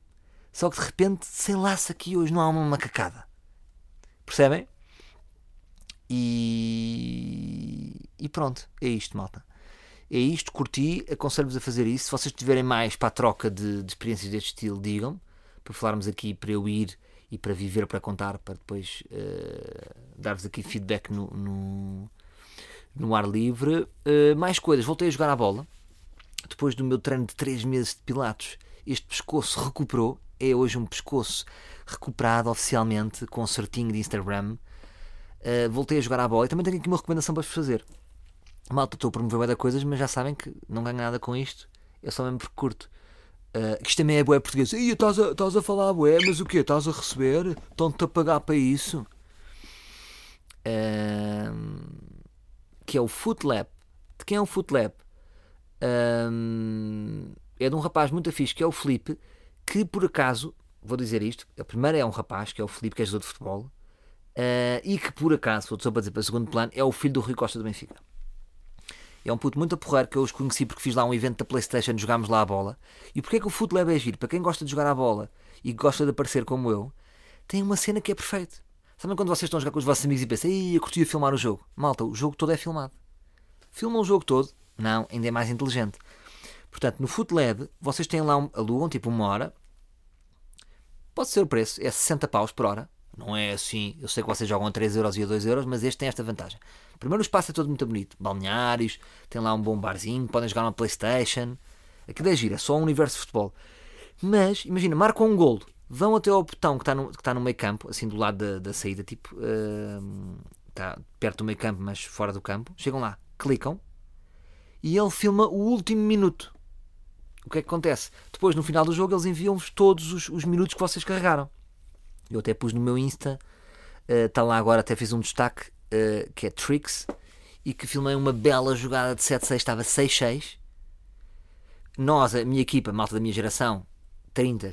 só que de repente, sei lá se aqui hoje não há uma macacada. Percebem? E. E pronto, é isto, malta. É isto, curti, aconselho-vos a fazer isso. Se vocês tiverem mais para a troca de, de experiências deste estilo, digam para falarmos aqui, para eu ir e para viver, para contar, para depois uh, dar-vos aqui feedback no, no, no ar livre. Uh, mais coisas, voltei a jogar a bola. Depois do meu treino de 3 meses de Pilatos, este pescoço recuperou. É hoje um pescoço recuperado oficialmente, com um certinho de Instagram. Uh, voltei a jogar a bola e também tenho aqui uma recomendação para vos fazer. Malta, estou a promover bem coisas, mas já sabem que não ganho nada com isto. Eu só mesmo porque curto. Uh, isto também é bué português. Ih, estás a, a falar bué, mas o quê? Estás a receber? Estão-te a pagar para isso? Uh, que é o Footlap. De quem é o Footlap? Uh, é de um rapaz muito fixe, que é o Felipe, que por acaso, vou dizer isto, a primeira é um rapaz, que é o Felipe, que é jogador de futebol, uh, e que por acaso, vou só para dizer para o segundo plano, é o filho do Rui Costa do Benfica. É um puto muito a porrer que eu os conheci porque fiz lá um evento da Playstation, jogámos lá a bola. E porquê que o Footlab é giro? Para quem gosta de jogar a bola e gosta de aparecer como eu, tem uma cena que é perfeita. Sabem quando vocês estão a jogar com os vossos amigos e pensam, eu curtia filmar o jogo. Malta, o jogo todo é filmado. Filmam o jogo todo? Não, ainda é mais inteligente. Portanto, no Footlab, vocês têm lá, um, alugam tipo uma hora. Pode ser o preço, é 60 paus por hora. Não é assim, eu sei que vocês jogam a 3 euros e a 2 euros, mas este tem esta vantagem. Primeiro o espaço é todo muito bonito, balneários, tem lá um bom barzinho, podem jogar uma Playstation. Aquilo é giro, é só um universo de futebol. Mas, imagina, marcam um golo, vão até ao botão que está no, está no meio campo, assim do lado da, da saída, tipo, uh, está perto do meio campo, mas fora do campo. Chegam lá, clicam e ele filma o último minuto. O que é que acontece? Depois, no final do jogo, eles enviam-vos todos os, os minutos que vocês carregaram. Eu até pus no meu Insta, está uh, lá agora, até fiz um destaque, uh, que é Tricks, e que filmei uma bela jogada de 7-6, estava 6-6. Nós, a minha equipa, malta da minha geração, 30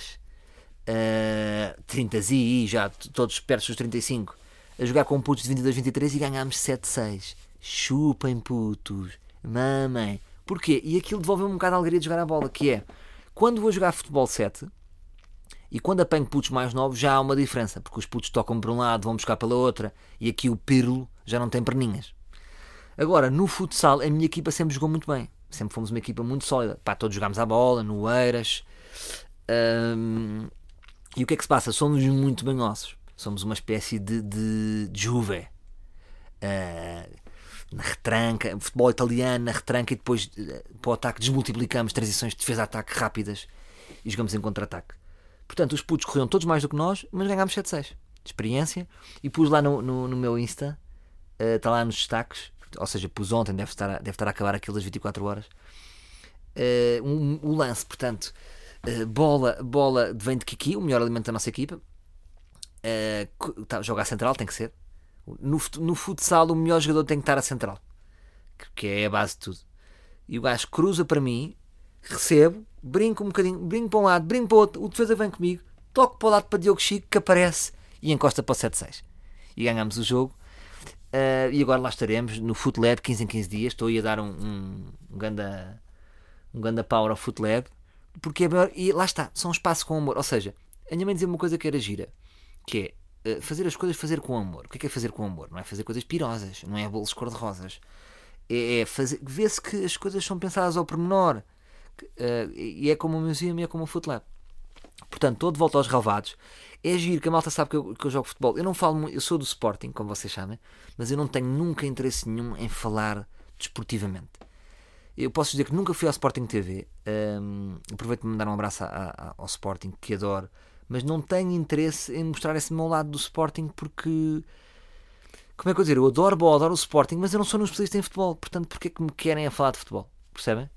uh, 30 e já todos perto dos 35, a jogar com putos de 22-23 e ganhámos 7-6. Chupem putos, mamem. Porquê? E aquilo devolveu-me um bocado a alegria de jogar a bola, que é quando vou jogar futebol 7 e quando apanho putos mais novos já há uma diferença, porque os putos tocam por um lado, vão buscar pela outra, e aqui o Pirlo já não tem perninhas. Agora, no futsal, a minha equipa sempre jogou muito bem. Sempre fomos uma equipa muito sólida. Pá, todos jogámos a bola, no Eiras. Um, e o que é que se passa? Somos muito banhosos. Somos uma espécie de, de, de juve. Uh, na retranca, futebol italiano, na retranca, e depois uh, para o ataque desmultiplicamos transições de defesa-ataque rápidas e jogamos em contra-ataque. Portanto, os putos corriam todos mais do que nós, mas ganhámos 7-6 de experiência. E pus lá no, no, no meu Insta, está uh, lá nos destaques, ou seja, pus ontem, deve estar deve estar a acabar aquilo das 24 horas. Uh, um, o lance, portanto, uh, bola, bola vem de Kiki, o melhor alimento da nossa equipa. Uh, tá, a central, tem que ser. No, no futsal, o melhor jogador tem que estar a central, que é a base de tudo. E o gajo cruza para mim, recebo, brinco um bocadinho, brinco para um lado, brinco para o outro, o defesa vem comigo, toco para o lado para Diogo Chico, que aparece e encosta para o 7-6. E ganhamos o jogo. Uh, e agora lá estaremos no Footlab 15 em 15 dias. Estou aí a dar um, um, um ganda, um ganda power ao Footlab. Porque é melhor. E lá está, são um espaço com amor. Ou seja, a minha mãe dizia uma coisa que era gira, que é uh, fazer as coisas fazer com amor. O que é, que é fazer com amor? Não é fazer coisas pirosas, não é bolos cor-de-rosas. É, é fazer, ver-se que as coisas são pensadas ao pormenor. Uh, e é como o museu e é como o Footlab. Portanto, estou de volta aos relevados. É giro que a malta sabe que eu, que eu jogo futebol. Eu não falo eu sou do Sporting, como vocês sabem, mas eu não tenho nunca interesse nenhum em falar desportivamente. Eu posso dizer que nunca fui ao Sporting TV. Um, aproveito para mandar um abraço a, a, ao Sporting, que adoro, mas não tenho interesse em mostrar esse meu lado do Sporting porque. Como é que eu dizer? Eu adoro bola, adoro o Sporting, mas eu não sou um especialista em futebol. Portanto, porquê que me querem a falar de futebol? Percebem?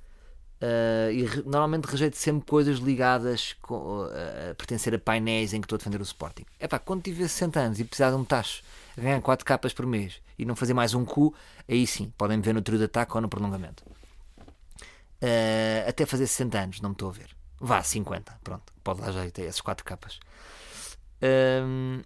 Uh, e re, normalmente rejeito sempre coisas ligadas com, uh, a pertencer a painéis em que estou a defender o Sporting. É pá, quando tiver 60 anos e precisar de um tacho, ganhar 4 capas por mês e não fazer mais um cu, aí sim, podem me ver no trio de ataque ou no prolongamento. Uh, até fazer 60 anos, não me estou a ver. Vá, 50, pronto, pode dar jeito a essas 4 capas.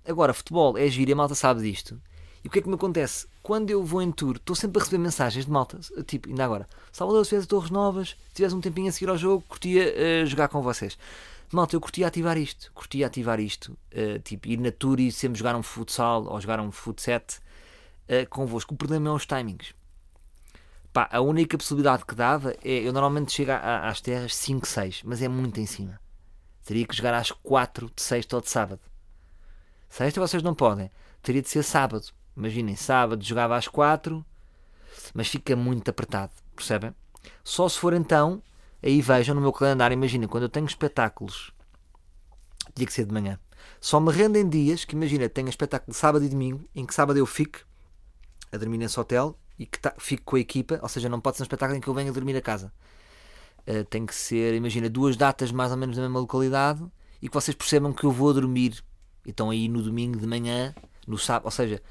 agora, futebol é giro e a malta sabe disto. E o que é que me acontece? Quando eu vou em tour, estou sempre a receber mensagens de malta, tipo, ainda agora, Salvador, se tivesse Torres Novas, se tivesse um tempinho a seguir ao jogo, curtia uh, jogar com vocês. Malta, eu curtia ativar isto, curtia ativar isto, uh, tipo, ir na tour e sempre jogar um futsal ou jogar um futset uh, convosco. O problema é os timings. Pá, a única possibilidade que dava é. Eu normalmente chego a- às terras 5, 6, mas é muito em cima. Teria que jogar às 4 de sexta ou de sábado. Sexta vocês não podem. Teria de ser sábado. Imaginem, sábado jogava às 4, mas fica muito apertado, percebem? Só se for então, aí vejam no meu calendário, imaginem, quando eu tenho espetáculos, tinha que ser de manhã. Só me rendem dias que, imagina, tenho espetáculo de sábado e domingo, em que sábado eu fico a dormir nesse hotel e que ta- fico com a equipa, ou seja, não pode ser um espetáculo em que eu venha dormir a casa. Uh, tem que ser, imagina, duas datas mais ou menos na mesma localidade e que vocês percebam que eu vou dormir. E estão aí no domingo de manhã, no sábado, ou seja,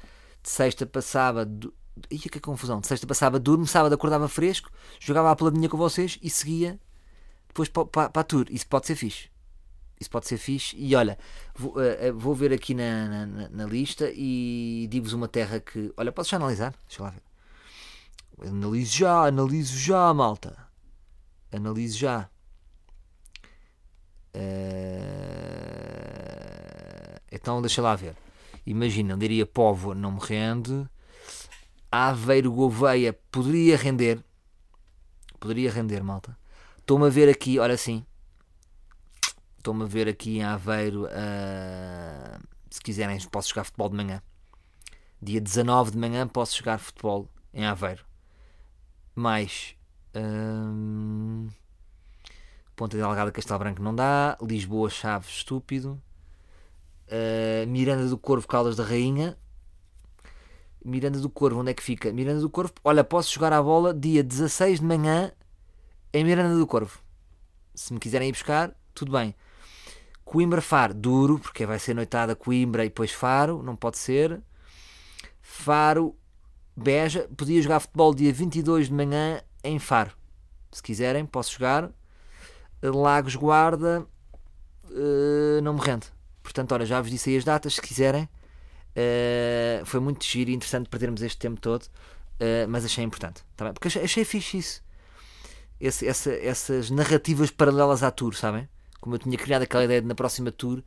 de sexta para sábado. Ia que confusão! De sexta sábado durmo, sábado acordava fresco, jogava a peladinha com vocês e seguia depois para, para, para a tour. Isso pode ser fixe. Isso pode ser fixe. E olha, vou, uh, uh, vou ver aqui na, na, na- lista e digo-vos uma terra que. Olha, posso já analisar? Deixa lá ver. Analiso já, analiso já, malta. Analiso já. Eh, Então deixa lá ver. Imagina, diria Povo não me rende. Aveiro Gouveia poderia render. Poderia render, malta. Estou-me a ver aqui, olha assim. Estou-me a ver aqui em Aveiro. ah, se quiserem, posso jogar futebol de manhã. Dia 19 de manhã posso jogar futebol em Aveiro. Mais. hum, Ponta Delgada Castelo Branco não dá. Lisboa Chaves estúpido. Uh, Miranda do Corvo Caldas da Rainha. Miranda do Corvo, onde é que fica? Miranda do Corvo, olha, posso jogar a bola dia 16 de manhã em Miranda do Corvo. Se me quiserem ir buscar, tudo bem. Coimbra Faro, duro, porque vai ser noitada Coimbra e depois Faro, não pode ser. Faro, Beja, podia jogar futebol dia 22 de manhã em Faro. Se quiserem, posso jogar. Lagos Guarda, eh, não me rende. Portanto, olha, já vos disse aí as datas, se quiserem. Eh, foi muito giro e interessante perdermos este tempo todo, eh, mas achei importante. Tá? Porque achei, achei fixe isso. Esse- essa- essas narrativas paralelas à tour, sabem? Como eu tinha criado aquela ideia de na próxima tour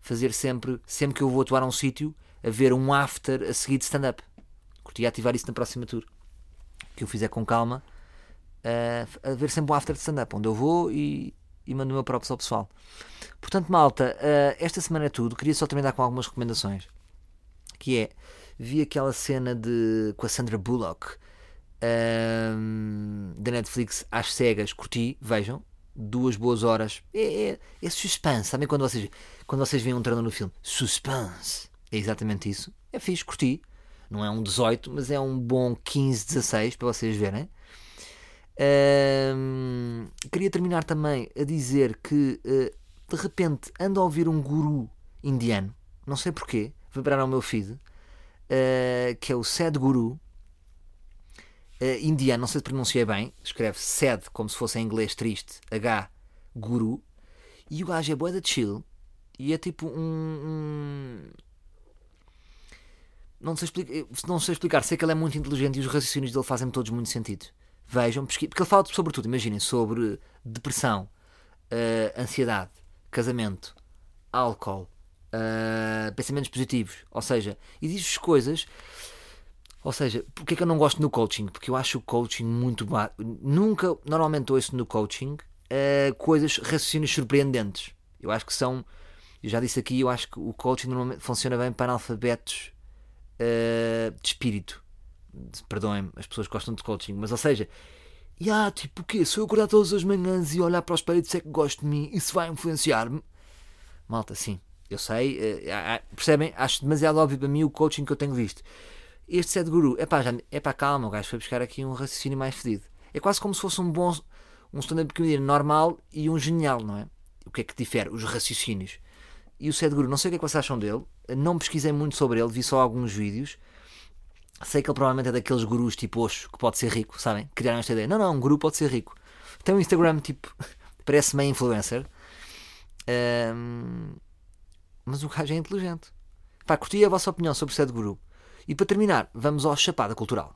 fazer sempre, sempre que eu vou atuar a um sítio, haver um after a seguir de stand-up. Curtia ativar isso na próxima tour. Que eu fizer com calma, eh, haver sempre um after de stand-up, onde eu vou e, e mando o meu próprio ao pessoal. Portanto, malta, eh, esta semana é tudo. Queria só terminar com algumas recomendações. Que é, vi aquela cena de, com a Sandra Bullock ahm, da Netflix às cegas, curti, vejam. Duas boas horas. É, é, é suspense. Sabem quando vocês, quando vocês veem um trailer no filme? Suspense. É exatamente isso. É fixe, curti. Não é um 18, mas é um bom 15, 16 para vocês verem. Queria terminar também a dizer que eh, de repente ando a ouvir um guru indiano, não sei porquê, vibrar ao meu feed, eh, que é o Sadhguru eh, indiano, não sei se pronunciei bem, escreve Sad como se fosse em inglês triste, H, Guru, e o gajo é boa de chill e é tipo um- um não sei, explicar, não sei explicar, sei que ele é muito inteligente e os raciocínios dele fazem todos muito sentido. Vejam, pesqui- porque ele fala sobre tudo, imaginem, sobre depressão, eh, ansiedade, casamento, álcool, eh, pensamentos positivos, ou seja, e diz-vos coisas. Ou seja, porque é que eu não gosto no coaching? Porque eu acho o coaching muito. Nunca, normalmente ouço no coaching eh, coisas, raciocínios surpreendentes. Eu acho que são. Eu já disse aqui, eu acho que o coaching normalmente funciona bem para analfabetos eh, de espírito. Perdoem-me, as pessoas gostam de coaching, mas ou seja, "Ya, tipo o quê? Se eu acordar todas as manhãs e olhar para o espelho e que gosto de mim, isso vai influenciar-me? Malta, sim, eu sei, eh, ah, ah, percebem? Acho demasiado óbvio para mim o coaching que eu tenho visto. Este Sadhguru, é pá, já, é pá, calma, o gajo foi buscar aqui um raciocínio mais fedido. É quase como se fosse um bom, um stand-up comedian normal e um genial, não é? O que é que difere? Os raciocínios. E o Sadhguru, não sei o que é que vocês acham dele, não pesquisei muito sobre ele, vi só alguns vídeos. Sei que ele provavelmente é daqueles gurus tipo Osho, que pode ser rico, sabem? Criaram esta ideia. Não, não, um guru pode ser rico. Tem um Instagram tipo, <laughs> parece meio influencer. Ahm, mas o gajo é inteligente. Pá, curti a vossa opinião sobre o Sadhguru. E para terminar, vamos ao Chapada Cultural.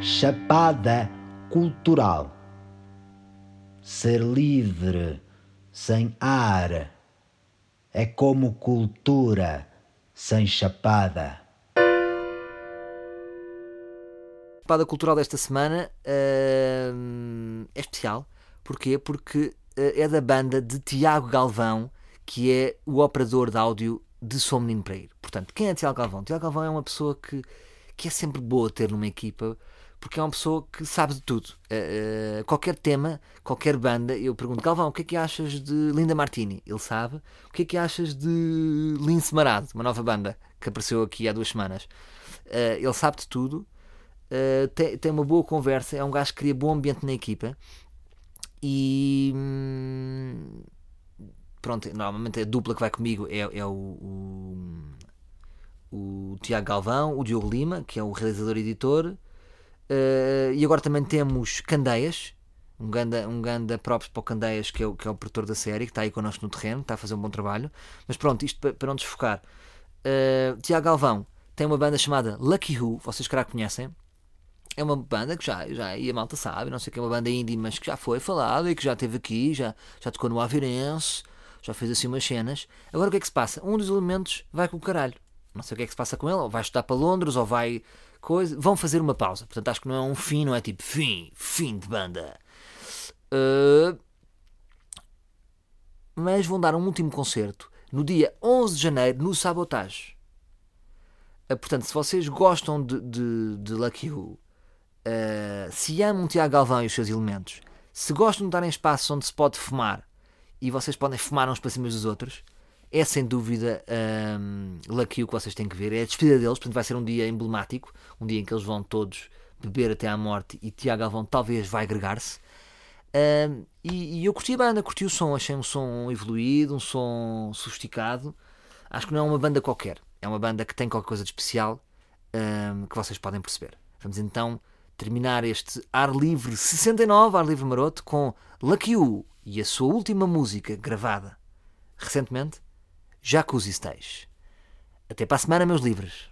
Chapada cultural. Ser livre, sem ar, é como cultura sem chapada. Espada cultural desta semana uh, é especial. Porquê? Porque uh, é da banda de Tiago Galvão, que é o operador de áudio de Sou Menino para Ir. Portanto, quem é Tiago Galvão? Tiago Galvão é uma pessoa que, que é sempre boa ter numa equipa, porque é uma pessoa que sabe de tudo. Uh, qualquer tema, qualquer banda, eu pergunto, Galvão, o que é que achas de Linda Martini? Ele sabe. O que é que achas de Lince Marado, uma nova banda que apareceu aqui há duas semanas? Uh, ele sabe de tudo, uh, tem, tem uma boa conversa, é um gajo que cria bom ambiente na equipa e. Hum, pronto, normalmente a dupla que vai comigo é, é o, o, o, Tiago Galvão, o Diogo Lima, que é o realizador e editor, uh, e agora também temos Candeias, um ganda, um ganda próprio para o Candeias, que é o, que é o produtor da série, que está aí connosco no terreno, está a fazer um bom trabalho. Mas pronto, isto para, para não desfocar. Uh, Tiago Galvão tem uma banda chamada Lucky Who, vocês que conhecem. É uma banda que já, já e a malta sabe, não sei que é uma banda indie, mas que já foi falada e que já esteve aqui, já, já tocou no Avirense, já fez assim umas cenas. Agora o que é que se passa? Um dos elementos vai com o caralho. Não sei o que é que se passa com ele, ou vai estudar para Londres, ou vai. coisa. Vão fazer uma pausa. Portanto, acho que não é um fim, não é tipo fim, fim de banda. Uh... Mas vão dar um último concerto no dia 11 de janeiro no Sabotage. Uh, portanto, se vocês gostam de, de, de Lucky Who, uh, se amam Tiago Galvão e os seus elementos, se gostam de darem espaço onde se pode fumar e vocês podem fumar uns para cima dos outros. É sem dúvida um, Lucky o que vocês têm que ver. É a despedida deles, portanto vai ser um dia emblemático, um dia em que eles vão todos beber até à morte e Tiago Galvão talvez vai agregar-se. Um, e, e, eu curti a banda, curti o som, achei um som evoluído, um som sofisticado. Acho que não é uma banda qualquer, é uma banda que tem qualquer coisa de especial um, que vocês podem perceber. Vamos então terminar este ar livre 69, ar livre maroto, com Lucky You e a sua última música gravada recentemente, Jacuzzi Stage. Até para a semana, meus livres.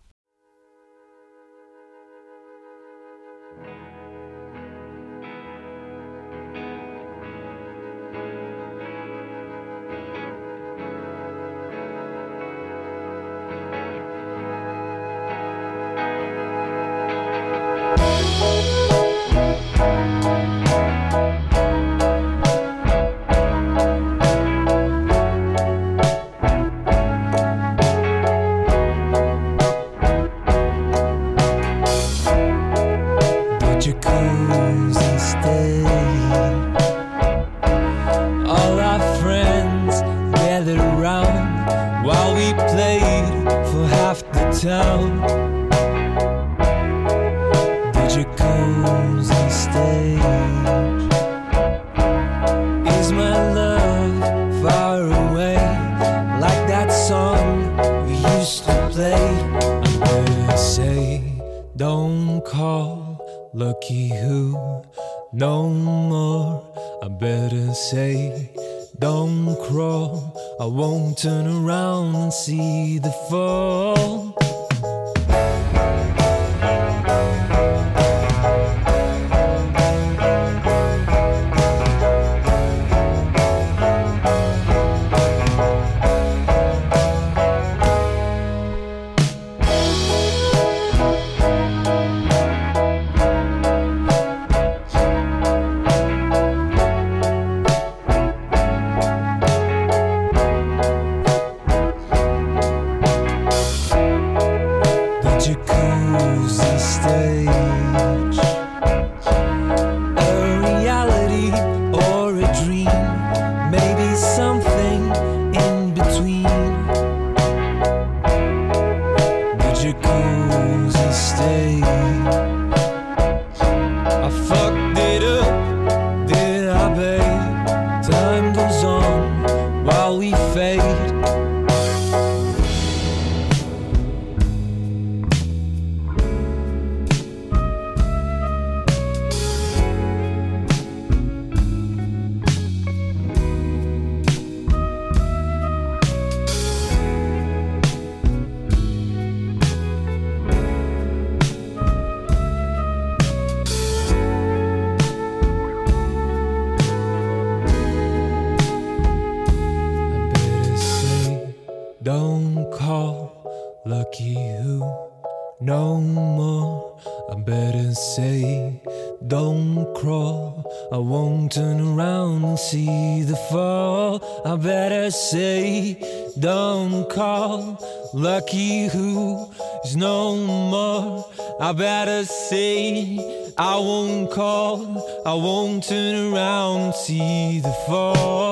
Lucky who no more. I better say, don't crawl. I won't turn around and see the fall. I better say, I won't call. I won't turn around see the fall.